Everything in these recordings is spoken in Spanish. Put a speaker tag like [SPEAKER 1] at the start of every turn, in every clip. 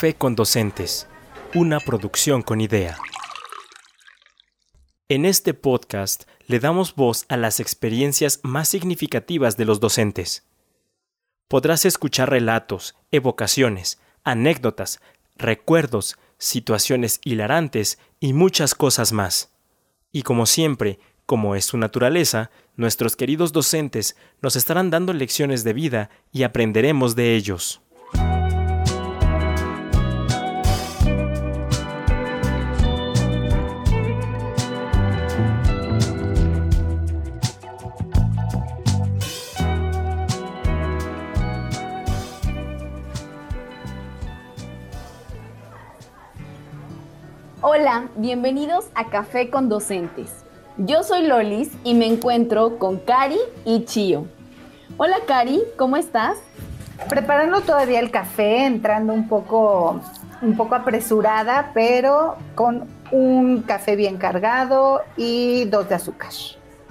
[SPEAKER 1] Café con Docentes, una producción con idea. En este podcast le damos voz a las experiencias más significativas de los docentes. Podrás escuchar relatos, evocaciones, anécdotas, recuerdos, situaciones hilarantes y muchas cosas más. Y como siempre, como es su naturaleza, nuestros queridos docentes nos estarán dando lecciones de vida y aprenderemos de ellos.
[SPEAKER 2] Hola, bienvenidos a Café con Docentes. Yo soy Lolis y me encuentro con Cari y Chio. Hola Cari, ¿cómo estás?
[SPEAKER 3] Preparando todavía el café, entrando un poco, un poco apresurada, pero con un café bien cargado y dos de azúcar.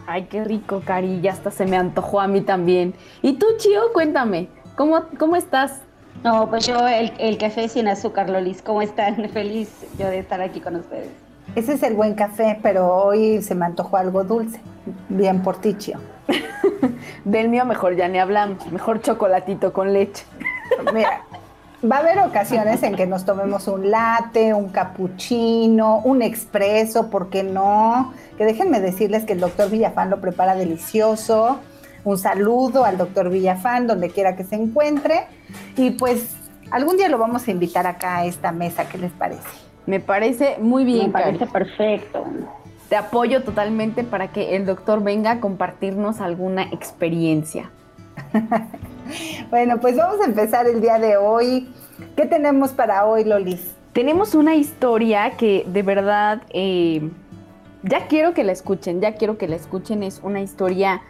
[SPEAKER 2] Ay, qué rico, Cari, ya hasta se me antojó a mí también. ¿Y tú, Chio, cuéntame, ¿cómo, cómo estás?
[SPEAKER 4] No, pues yo el, café sin azúcar, Lolis. ¿Cómo están? Feliz yo de estar aquí con ustedes.
[SPEAKER 3] Ese es el buen café, pero hoy se me antojó algo dulce. Bien porticio.
[SPEAKER 2] Del mío mejor ya ni hablamos. Mejor chocolatito con leche.
[SPEAKER 3] Mira, va a haber ocasiones en que nos tomemos un latte, un cappuccino, un expreso, ¿por qué no? Que déjenme decirles que el doctor Villafán lo prepara delicioso un saludo al doctor Villafán, donde quiera que se encuentre. Y pues algún día lo vamos a invitar acá a esta mesa, ¿qué les parece?
[SPEAKER 2] Me parece muy bien.
[SPEAKER 4] Me parece perfecto.
[SPEAKER 2] Te apoyo totalmente para que el doctor venga a compartirnos alguna experiencia.
[SPEAKER 3] bueno, pues vamos a empezar el día de hoy. ¿Qué tenemos para hoy, Lolis?
[SPEAKER 2] Tenemos una historia que de verdad eh, ya quiero que la escuchen, ya quiero que la escuchen. Es una historia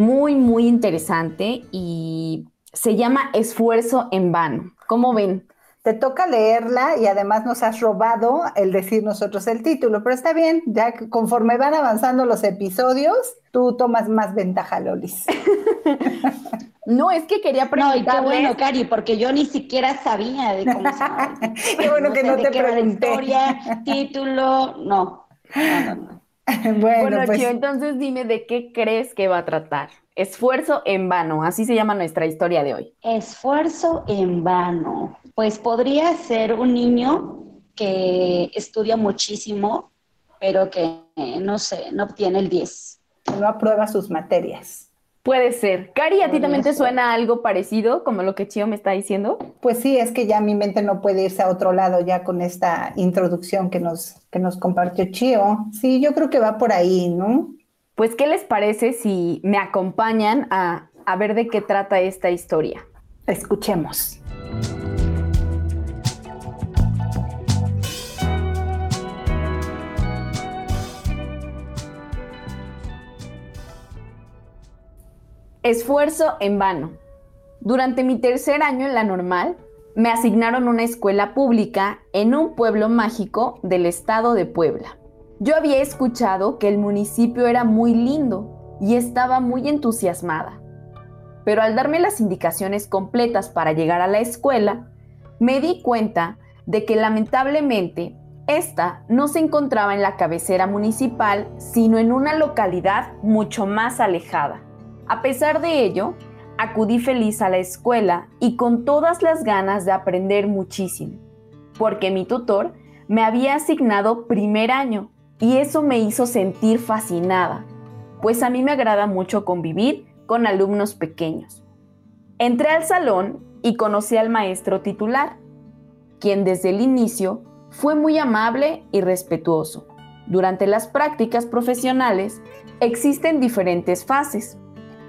[SPEAKER 2] muy, muy interesante y se llama Esfuerzo en vano. ¿Cómo ven?
[SPEAKER 3] Te toca leerla y además nos has robado el decir nosotros el título, pero está bien, ya conforme van avanzando los episodios, tú tomas más ventaja, Lolis.
[SPEAKER 2] No, es que quería preguntar.
[SPEAKER 4] No, y qué bueno, Cari, porque yo ni siquiera sabía de cómo se
[SPEAKER 3] Qué bueno que no te pregunté.
[SPEAKER 4] historia, título, no. No, no, no.
[SPEAKER 2] bueno, pues... entonces dime de qué crees que va a tratar. Esfuerzo en vano, así se llama nuestra historia de hoy.
[SPEAKER 4] Esfuerzo en vano. Pues podría ser un niño que estudia muchísimo, pero que no sé, no obtiene el 10.
[SPEAKER 3] No aprueba sus materias.
[SPEAKER 2] Puede ser. Cari, ¿a ti también te suena algo parecido como lo que Chio me está diciendo?
[SPEAKER 3] Pues sí, es que ya mi mente no puede irse a otro lado ya con esta introducción que nos, que nos compartió Chio. Sí, yo creo que va por ahí, ¿no?
[SPEAKER 2] Pues, ¿qué les parece si me acompañan a, a ver de qué trata esta historia?
[SPEAKER 3] Escuchemos.
[SPEAKER 2] Esfuerzo en vano. Durante mi tercer año en la normal, me asignaron una escuela pública en un pueblo mágico del estado de Puebla. Yo había escuchado que el municipio era muy lindo y estaba muy entusiasmada. Pero al darme las indicaciones completas para llegar a la escuela, me di cuenta de que lamentablemente esta no se encontraba en la cabecera municipal, sino en una localidad mucho más alejada. A pesar de ello, acudí feliz a la escuela y con todas las ganas de aprender muchísimo, porque mi tutor me había asignado primer año y eso me hizo sentir fascinada, pues a mí me agrada mucho convivir con alumnos pequeños. Entré al salón y conocí al maestro titular, quien desde el inicio fue muy amable y respetuoso. Durante las prácticas profesionales existen diferentes fases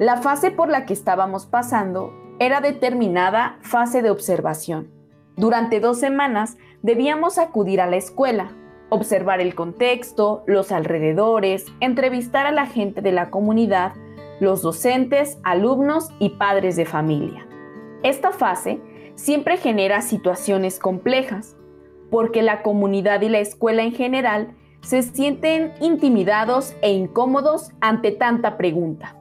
[SPEAKER 2] la fase por la que estábamos pasando era determinada fase de observación. Durante dos semanas debíamos acudir a la escuela, observar el contexto, los alrededores, entrevistar a la gente de la comunidad, los docentes, alumnos y padres de familia. Esta fase siempre genera situaciones complejas, porque la comunidad y la escuela en general se sienten intimidados e incómodos ante tanta pregunta.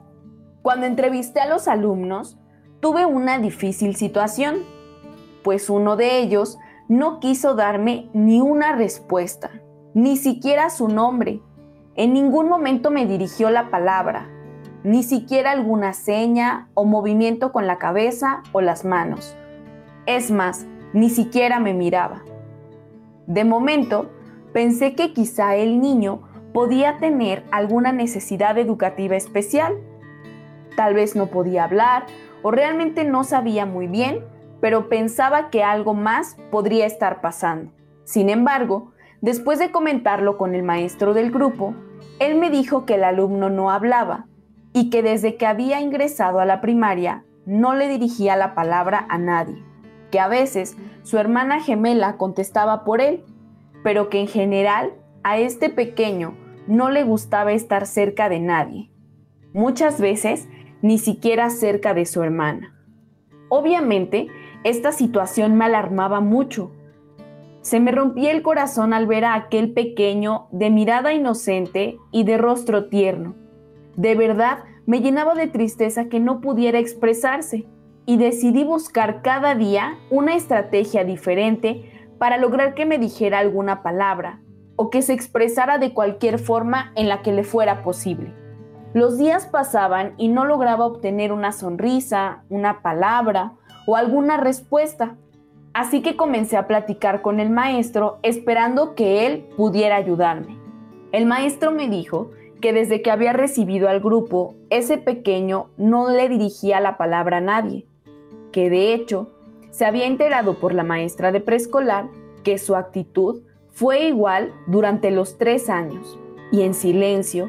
[SPEAKER 2] Cuando entrevisté a los alumnos, tuve una difícil situación, pues uno de ellos no quiso darme ni una respuesta, ni siquiera su nombre. En ningún momento me dirigió la palabra, ni siquiera alguna seña o movimiento con la cabeza o las manos. Es más, ni siquiera me miraba. De momento, pensé que quizá el niño podía tener alguna necesidad educativa especial. Tal vez no podía hablar o realmente no sabía muy bien, pero pensaba que algo más podría estar pasando. Sin embargo, después de comentarlo con el maestro del grupo, él me dijo que el alumno no hablaba y que desde que había ingresado a la primaria no le dirigía la palabra a nadie, que a veces su hermana gemela contestaba por él, pero que en general a este pequeño no le gustaba estar cerca de nadie, muchas veces ni siquiera cerca de su hermana. Obviamente, esta situación me alarmaba mucho. Se me rompía el corazón al ver a aquel pequeño de mirada inocente y de rostro tierno. De verdad, me llenaba de tristeza que no pudiera expresarse y decidí buscar cada día una estrategia diferente para lograr que me dijera alguna palabra o que se expresara de cualquier forma en la que le fuera posible. Los días pasaban y no lograba obtener una sonrisa, una palabra o alguna respuesta. Así que comencé a platicar con el maestro esperando que él pudiera ayudarme. El maestro me dijo que desde que había recibido al grupo, ese pequeño no le dirigía la palabra a nadie, que de hecho se había enterado por la maestra de preescolar que su actitud fue igual durante los tres años y en silencio,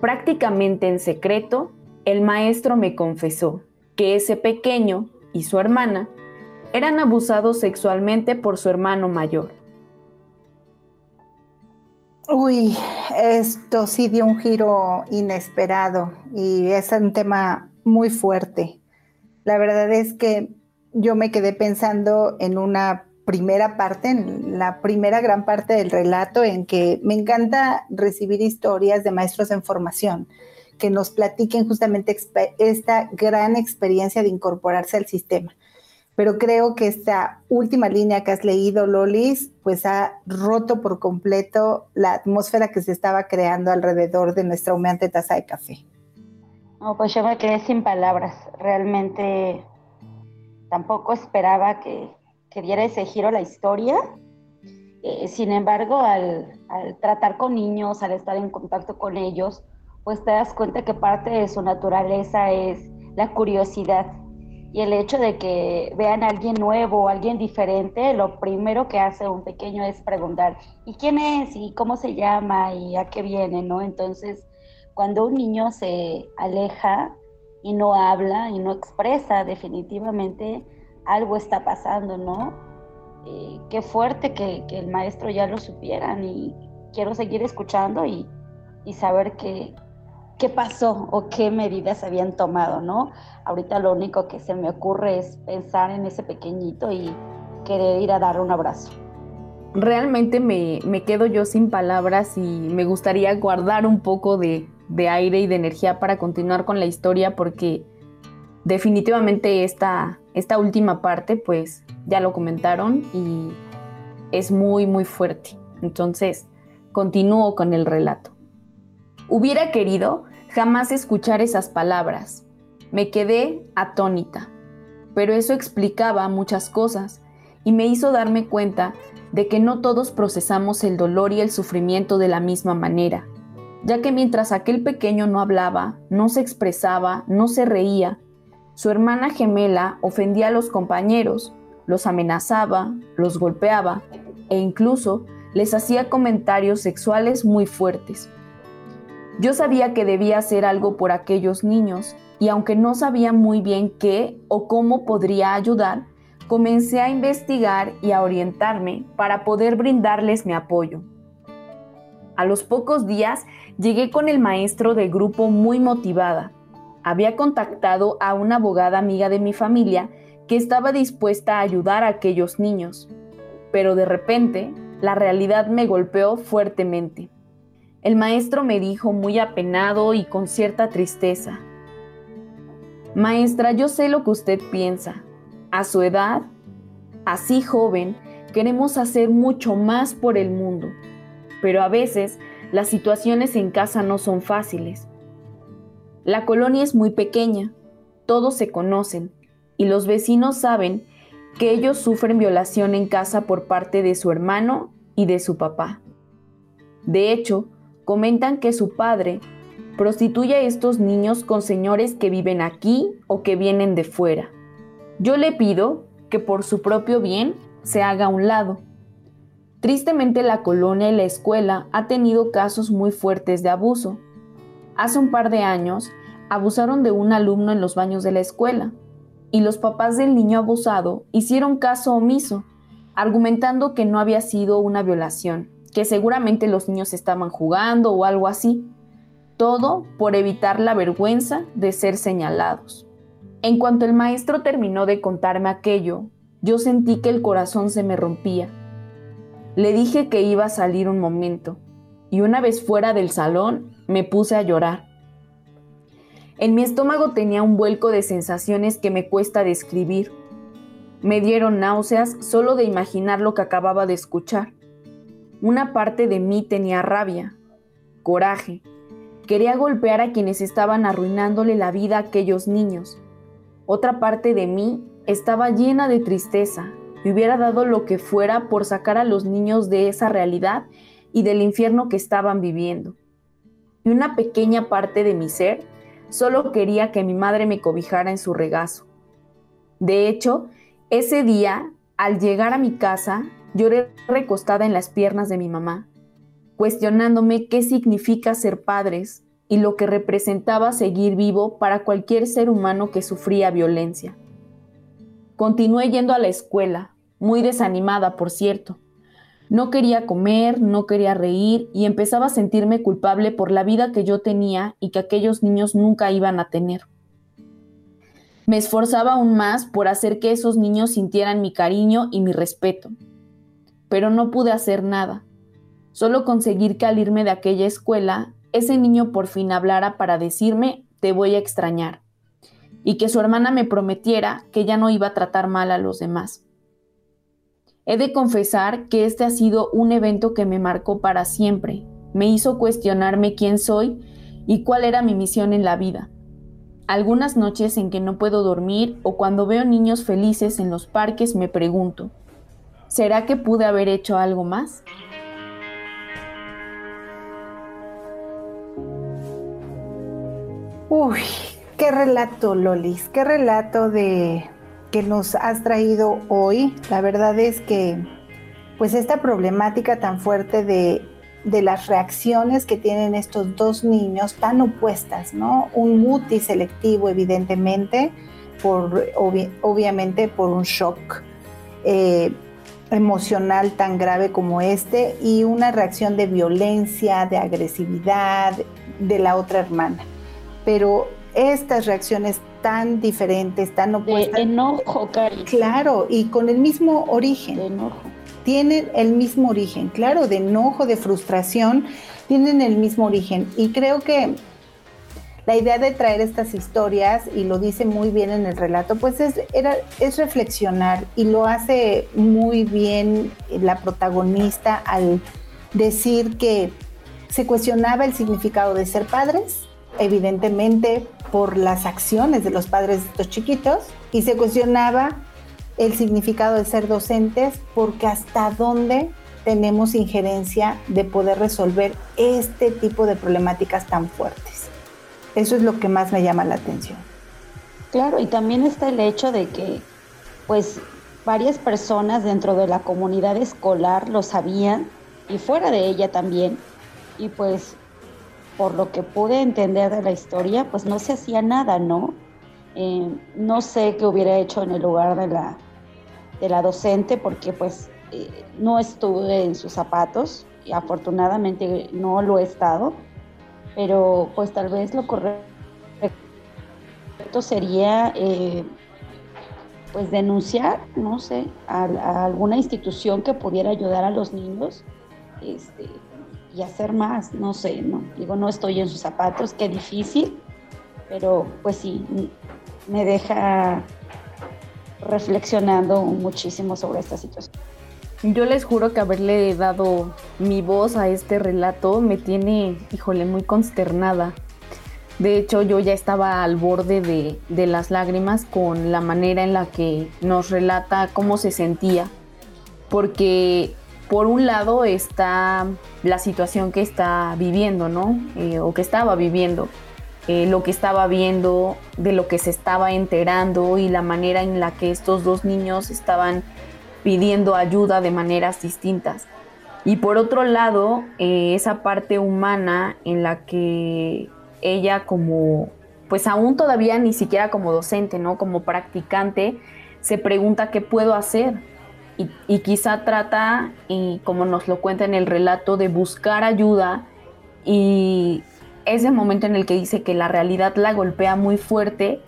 [SPEAKER 2] prácticamente en secreto, el maestro me confesó que ese pequeño y su hermana eran abusados sexualmente por su hermano mayor.
[SPEAKER 3] Uy, esto sí dio un giro inesperado y es un tema muy fuerte. La verdad es que yo me quedé pensando en una primera parte, en la primera gran parte del relato, en que me encanta recibir historias de maestros en formación que nos platiquen justamente esta gran experiencia de incorporarse al sistema. Pero creo que esta última línea que has leído, Lolis, pues ha roto por completo la atmósfera que se estaba creando alrededor de nuestra humeante taza de café.
[SPEAKER 4] No, pues yo me quedé sin palabras. Realmente tampoco esperaba que, que diera ese giro la historia. Eh, sin embargo, al, tratar con niños, al estar en contacto con ellos, pues te das cuenta que parte de su naturaleza es la curiosidad. Y el hecho de que vean a alguien nuevo, alguien diferente, lo primero que hace un pequeño es preguntar, ¿y quién es? ¿Y cómo se llama? ¿Y a qué viene? ¿no? Entonces, cuando un niño se aleja y no habla y no expresa, definitivamente algo está pasando, ¿no? Eh, qué fuerte que, el maestro ya lo supieran y quiero seguir escuchando y, saber qué pasó o qué medidas habían tomado, ¿no? Ahorita lo único que se me ocurre es pensar en ese pequeñito y querer ir a dar un abrazo.
[SPEAKER 2] Realmente me, quedo yo sin palabras y me gustaría guardar un poco de aire y de energía para continuar con la historia porque definitivamente esta, esta última parte pues ya lo comentaron y es muy muy fuerte. Entonces, continúo con el relato. Hubiera querido jamás escuchar esas palabras. Me quedé atónita, pero eso explicaba muchas cosas y me hizo darme cuenta de que no todos procesamos el dolor y el sufrimiento de la misma manera, ya que mientras aquel pequeño no hablaba, no se expresaba, no se reía, su hermana gemela ofendía a los compañeros, los amenazaba, los golpeaba e incluso les hacía comentarios sexuales muy fuertes. Yo sabía que debía hacer algo por aquellos niños y aunque no sabía muy bien qué o cómo podría ayudar, comencé a investigar y a orientarme para poder brindarles mi apoyo. A los pocos días llegué con el maestro del grupo muy motivada. Había contactado a una abogada amiga de mi familia que estaba dispuesta a ayudar a aquellos niños. Pero de repente, la realidad me golpeó fuertemente. El maestro me dijo muy apenado y con cierta tristeza, Maestra, yo sé lo que usted piensa. A su edad, así joven, queremos hacer mucho más por el mundo, pero a veces las situaciones en casa no son fáciles. La colonia es muy pequeña, todos se conocen y los vecinos saben que ellos sufren violación en casa por parte de su hermano y de su papá. De hecho, comentan que su padre prostituye a estos niños con señores que viven aquí o que vienen de fuera. Yo le pido que por su propio bien se haga a un lado. Tristemente la colonia y la escuela ha tenido casos muy fuertes de abuso. Hace un par de años abusaron de un alumno en los baños de la escuela y los papás del niño abusado hicieron caso omiso, argumentando que no había sido una violación, que seguramente los niños estaban jugando o algo así. Todo por evitar la vergüenza de ser señalados. En cuanto el maestro terminó de contarme aquello, yo sentí que el corazón se me rompía. Le dije que iba a salir un momento, y una vez fuera del salón me puse a llorar. En mi estómago tenía un vuelco de sensaciones que me cuesta describir. Me dieron náuseas solo de imaginar lo que acababa de escuchar. Una parte de mí tenía rabia, coraje. Quería golpear a quienes estaban arruinándole la vida a aquellos niños. Otra parte de mí estaba llena de tristeza y hubiera dado lo que fuera por sacar a los niños de esa realidad y del infierno que estaban viviendo. Y una pequeña parte de mi ser Solo quería que mi madre me cobijara en su regazo. De hecho, ese día, al llegar a mi casa, lloré recostada en las piernas de mi mamá, cuestionándome qué significa ser padres y lo que representaba seguir vivo para cualquier ser humano que sufría violencia. Continué yendo a la escuela, muy desanimada, por cierto. No quería comer, no quería reír y empezaba a sentirme culpable por la vida que yo tenía y que aquellos niños nunca iban a tener. Me esforzaba aún más por hacer que esos niños sintieran mi cariño y mi respeto. Pero no pude hacer nada. Solo conseguir que al irme de aquella escuela, ese niño por fin hablara para decirme, te voy a extrañar. Y que su hermana me prometiera que ya no iba a tratar mal a los demás. He de confesar que este ha sido un evento que me marcó para siempre. Me hizo cuestionarme quién soy y cuál era mi misión en la vida. Algunas noches en que no puedo dormir o cuando veo niños felices en los parques me pregunto, ¿será que pude haber hecho algo más?
[SPEAKER 3] Uy, qué relato, Lolis, qué relato de, que nos has traído hoy. La verdad es que pues esta problemática tan fuerte de, las reacciones que tienen estos dos niños tan opuestas, ¿no? Un muti selectivo, evidentemente, por, obviamente por un shock eh, emocional tan grave como este y una reacción de violencia, de agresividad de la otra hermana. Pero estas reacciones tan diferentes, tan opuestas.
[SPEAKER 4] De enojo, Cari.
[SPEAKER 3] Claro, y con el mismo origen.
[SPEAKER 4] De enojo.
[SPEAKER 3] Tienen el mismo origen, claro, de enojo, de frustración, tienen el mismo origen. Y creo que la idea de traer estas historias, y lo dice muy bien en el relato, pues es, era, es reflexionar y lo hace muy bien la protagonista al decir que se cuestionaba el significado de ser padres, evidentemente por las acciones de los padres de estos chiquitos y se cuestionaba el significado de ser docentes porque hasta dónde tenemos injerencia de poder resolver este tipo de problemáticas tan fuertes. Eso es lo que más me llama la atención.
[SPEAKER 4] Claro, y también está el hecho de que pues varias personas dentro de la comunidad escolar lo sabían y fuera de ella también. Y pues por lo que pude entender de la historia, pues no se hacía nada, ¿no? Eh, no sé qué hubiera hecho en el lugar de la, de la docente, porque pues eh, no estuve en sus zapatos, y afortunadamente no lo he estado, pero pues tal vez lo correcto sería eh, pues denunciar, no sé, a, a, alguna institución que pudiera ayudar a los niños, este, y hacer más, no sé, no, digo, no estoy en sus zapatos, qué difícil, pero pues sí, me deja reflexionando muchísimo sobre esta situación.
[SPEAKER 2] Yo les juro que haberle dado mi voz a este relato me tiene, híjole, muy consternada. De hecho, yo ya estaba al borde de, de, las lágrimas con la manera en la que nos relata cómo se sentía. Porque por un lado está la situación que está viviendo, ¿no? Eh, o que estaba viviendo. Eh, lo que estaba viendo, de lo que se estaba enterando y la manera en la que estos dos niños estaban pidiendo ayuda de maneras distintas. Y por otro lado, eh, esa parte humana en la que ella como, pues aún todavía ni siquiera como docente, ¿no? Como practicante, se pregunta qué puedo hacer. Y, y quizá trata, y como nos lo cuenta en el relato, de buscar ayuda y ese momento en el que dice que la realidad la golpea muy fuerte,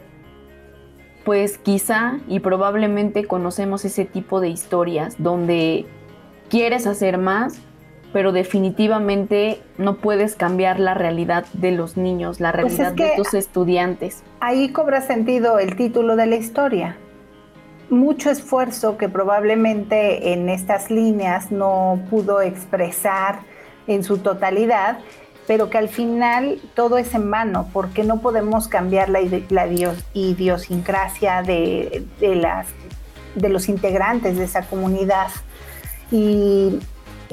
[SPEAKER 2] pues quizá y probablemente conocemos ese tipo de historias donde quieres hacer más, pero definitivamente no puedes cambiar la realidad de los niños, la pues realidad de tus estudiantes.
[SPEAKER 3] Ahí cobra sentido el título de la historia. Mucho esfuerzo que probablemente en estas líneas no pudo expresar en su totalidad pero que al final todo es en vano, porque no podemos cambiar la, idiosincrasia de, de los integrantes de esa comunidad. Y,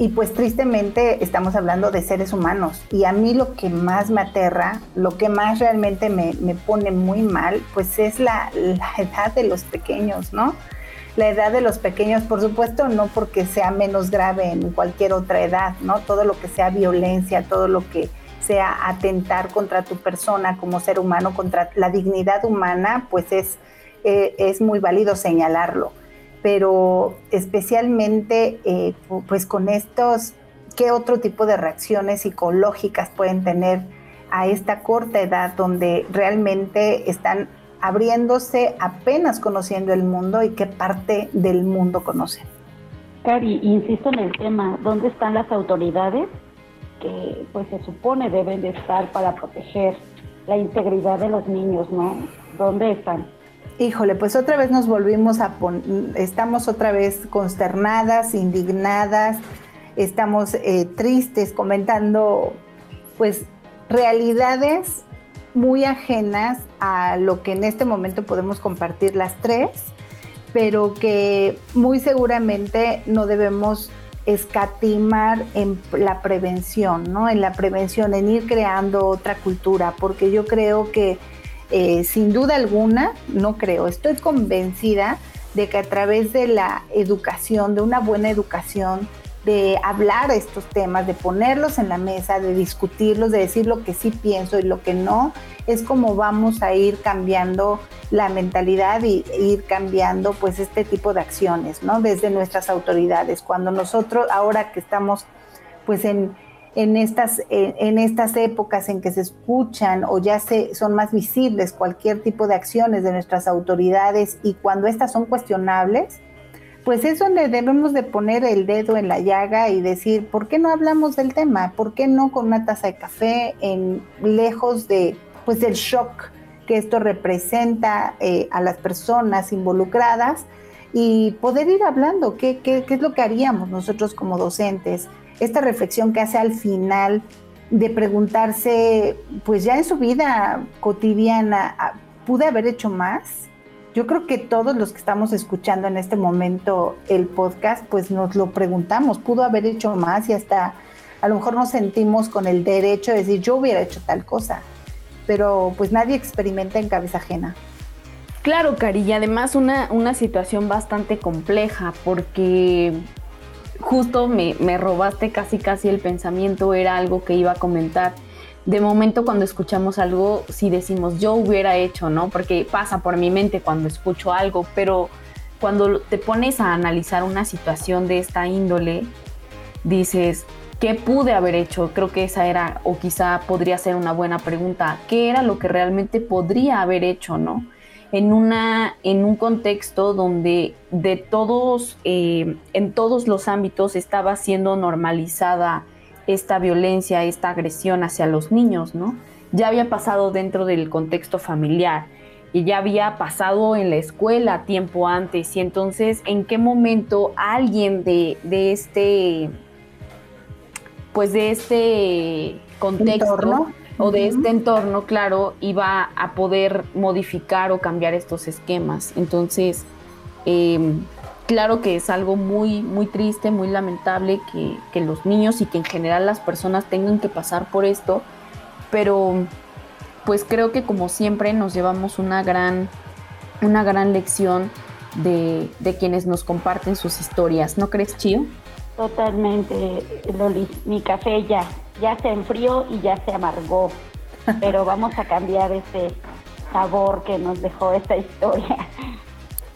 [SPEAKER 3] y, pues tristemente estamos hablando de seres humanos. Y a mí lo que más me aterra, lo que más realmente me, me pone muy mal, pues es la, edad de los pequeños, ¿no? la edad de los pequeños, por supuesto, no porque sea menos grave en cualquier otra edad, ¿no? Todo lo que sea violencia, todo lo que sea atentar contra tu persona como ser humano, contra la dignidad humana, pues es, eh, es muy válido señalarlo. Pero especialmente, eh, pues con estos, ¿qué otro tipo de reacciones psicológicas pueden tener a esta corta edad donde realmente están abriéndose, apenas conociendo el mundo y qué parte del mundo conocen.
[SPEAKER 4] Cari, insisto en el tema, ¿dónde están las autoridades que pues se supone deben de estar para proteger la integridad de los niños, ¿no? ¿Dónde están?
[SPEAKER 3] Híjole, pues otra vez nos volvimos a poner, estamos otra vez consternadas, indignadas, estamos eh, tristes comentando pues realidades muy ajenas a lo que en este momento podemos compartir las tres, pero que muy seguramente no debemos escatimar en la prevención, ¿no? En la prevención, en ir creando otra cultura, porque yo creo que eh, sin duda alguna, no creo, estoy convencida de que a través de la educación, de una buena educación, de hablar estos temas, de ponerlos en la mesa, de discutirlos, de decir lo que sí pienso y lo que no, es como vamos a ir cambiando la mentalidad y ir cambiando pues este tipo de acciones, ¿no? Desde nuestras autoridades. Cuando nosotros, ahora que estamos pues en, en estas, en, estas épocas en que se escuchan o ya se, son más visibles cualquier tipo de acciones de nuestras autoridades y cuando estas son cuestionables, pues es donde debemos de poner el dedo en la llaga y decir, ¿por qué no hablamos del tema? ¿Por qué no con una taza de café en lejos de pues del shock que esto representa eh, a las personas involucradas y poder ir hablando qué, qué, qué es lo que haríamos nosotros como docentes? Esta reflexión que hace al final de preguntarse, pues ya en su vida cotidiana, ah, ¿pude haber hecho más? yo creo que todos los que estamos escuchando en este momento el podcast, pues nos lo preguntamos, pudo haber hecho más y hasta a lo mejor nos sentimos con el derecho de decir yo hubiera hecho tal cosa, pero pues nadie experimenta en cabeza ajena.
[SPEAKER 2] Claro, Cari, y además una, una situación bastante compleja porque justo me, me robaste casi casi el pensamiento, era algo que iba a comentar de momento cuando escuchamos algo, si decimos yo hubiera hecho, ¿no? Porque pasa por mi mente cuando escucho algo, pero cuando te pones a analizar una situación de esta índole, dices, ¿qué pude haber hecho? Creo que esa era, o quizá podría ser una buena pregunta, ¿qué era lo que realmente podría haber hecho, ¿no? En, una, en un contexto donde de todos, eh, en todos los ámbitos estaba siendo normalizada esta violencia, esta agresión hacia los niños, ¿no? Ya había pasado dentro del contexto familiar, y ya había pasado en la escuela tiempo antes. Y entonces, ¿en qué momento alguien de, de este, pues de este contexto o de este entorno, claro, iba a poder modificar o cambiar estos esquemas? Entonces, em, claro que es algo muy, muy triste, muy lamentable que, que los niños y que en general las personas tengan que pasar por esto, pero pues creo que como siempre nos llevamos una gran, una gran lección de, quienes nos comparten sus historias, ¿no crees, Chío?
[SPEAKER 4] Totalmente, Loli. Mi café ya, ya se enfrió y ya se amargó, pero vamos a cambiar ese sabor que nos dejó esta historia.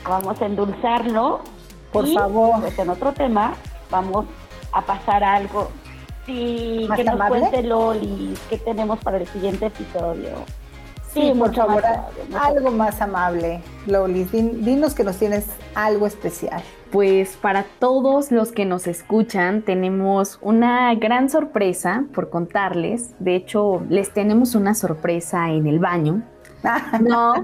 [SPEAKER 4] Vamos a endulzarlo.
[SPEAKER 3] Por favor.
[SPEAKER 4] Pues en otro tema vamos a pasar algo Sí, que nos cuente Loli qué tenemos para el siguiente episodio.
[SPEAKER 3] Sí, por favor, algo más amable, Loli. dinos que nos tienes algo especial.
[SPEAKER 2] Pues para todos los que nos escuchan, tenemos una gran sorpresa por contarles. De hecho, les tenemos una sorpresa en el baño.
[SPEAKER 3] No.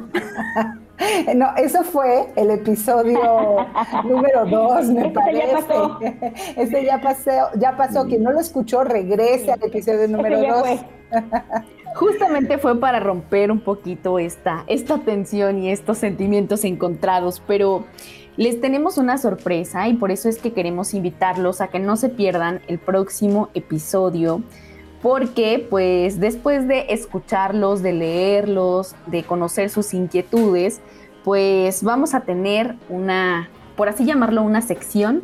[SPEAKER 3] No, eso fue el episodio número dos, me parece. Ya pasó. Este ya pasó, ya pasó. Quien no lo escuchó, regrese al episodio número dos.
[SPEAKER 2] Justamente fue para romper un poquito esta, esta tensión y estos sentimientos encontrados, pero les tenemos una sorpresa y por eso es que queremos invitarlos a que no se pierdan el próximo episodio porque pues después de escucharlos, de leerlos, de conocer sus inquietudes, pues vamos a tener una, por así llamarlo, una sección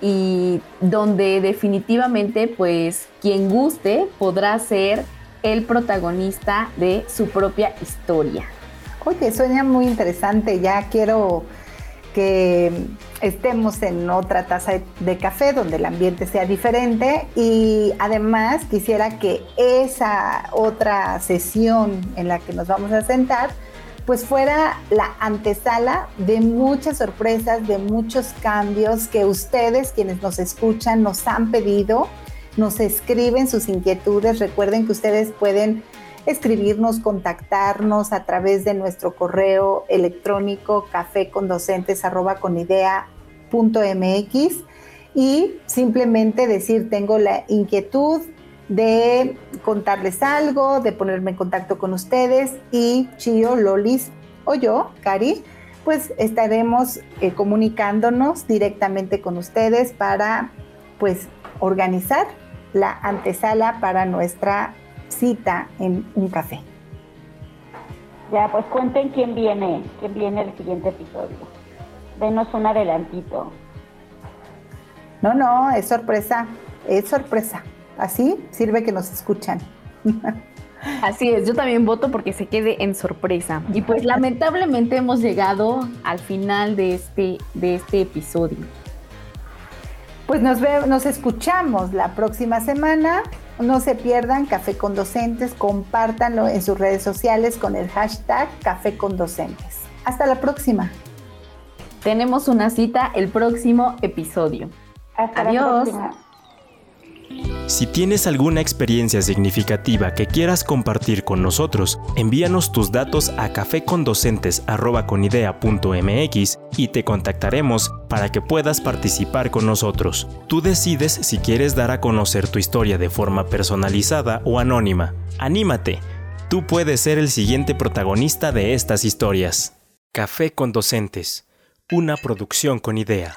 [SPEAKER 2] y donde definitivamente pues quien guste podrá ser el protagonista de su propia historia.
[SPEAKER 3] Oye, suena muy interesante, ya quiero que estemos en otra taza de café donde el ambiente sea diferente. Y además quisiera que esa otra sesión en la que nos vamos a sentar pues fuera la antesala de muchas sorpresas, de muchos cambios que ustedes quienes nos escuchan nos han pedido, nos escriben sus inquietudes, recuerden que ustedes pueden escribirnos, contactarnos a través de nuestro correo electrónico cafécondocentes.mx y simplemente decir tengo la inquietud de contarles algo, de ponerme en contacto con ustedes y Chio, Lolis o yo, Cari, pues estaremos eh, comunicándonos directamente con ustedes para pues organizar la antesala para nuestra cita en un café.
[SPEAKER 4] Ya, pues cuenten quién viene, quién viene el siguiente episodio. Denos un adelantito.
[SPEAKER 3] No, no, es sorpresa, es sorpresa. Así sirve que nos escuchan.
[SPEAKER 2] Así es, yo también voto porque se quede en sorpresa. Y pues lamentablemente hemos llegado al final de este, de este episodio.
[SPEAKER 3] Pues nos, nos escuchamos la próxima semana. No se pierdan Café con Docentes, compártanlo en sus redes sociales con el hashtag Café con Docentes. Hasta la próxima.
[SPEAKER 2] Tenemos una cita el próximo episodio.
[SPEAKER 4] Hasta Adiós. La
[SPEAKER 1] si tienes alguna experiencia significativa que quieras compartir con nosotros, envíanos tus datos a cafecondocentes@conidea.mx y te contactaremos para que puedas participar con nosotros. Tú decides si quieres dar a conocer tu historia de forma personalizada o anónima. ¡Anímate! Tú puedes ser el siguiente protagonista de estas historias. Café con Docentes, una producción con idea.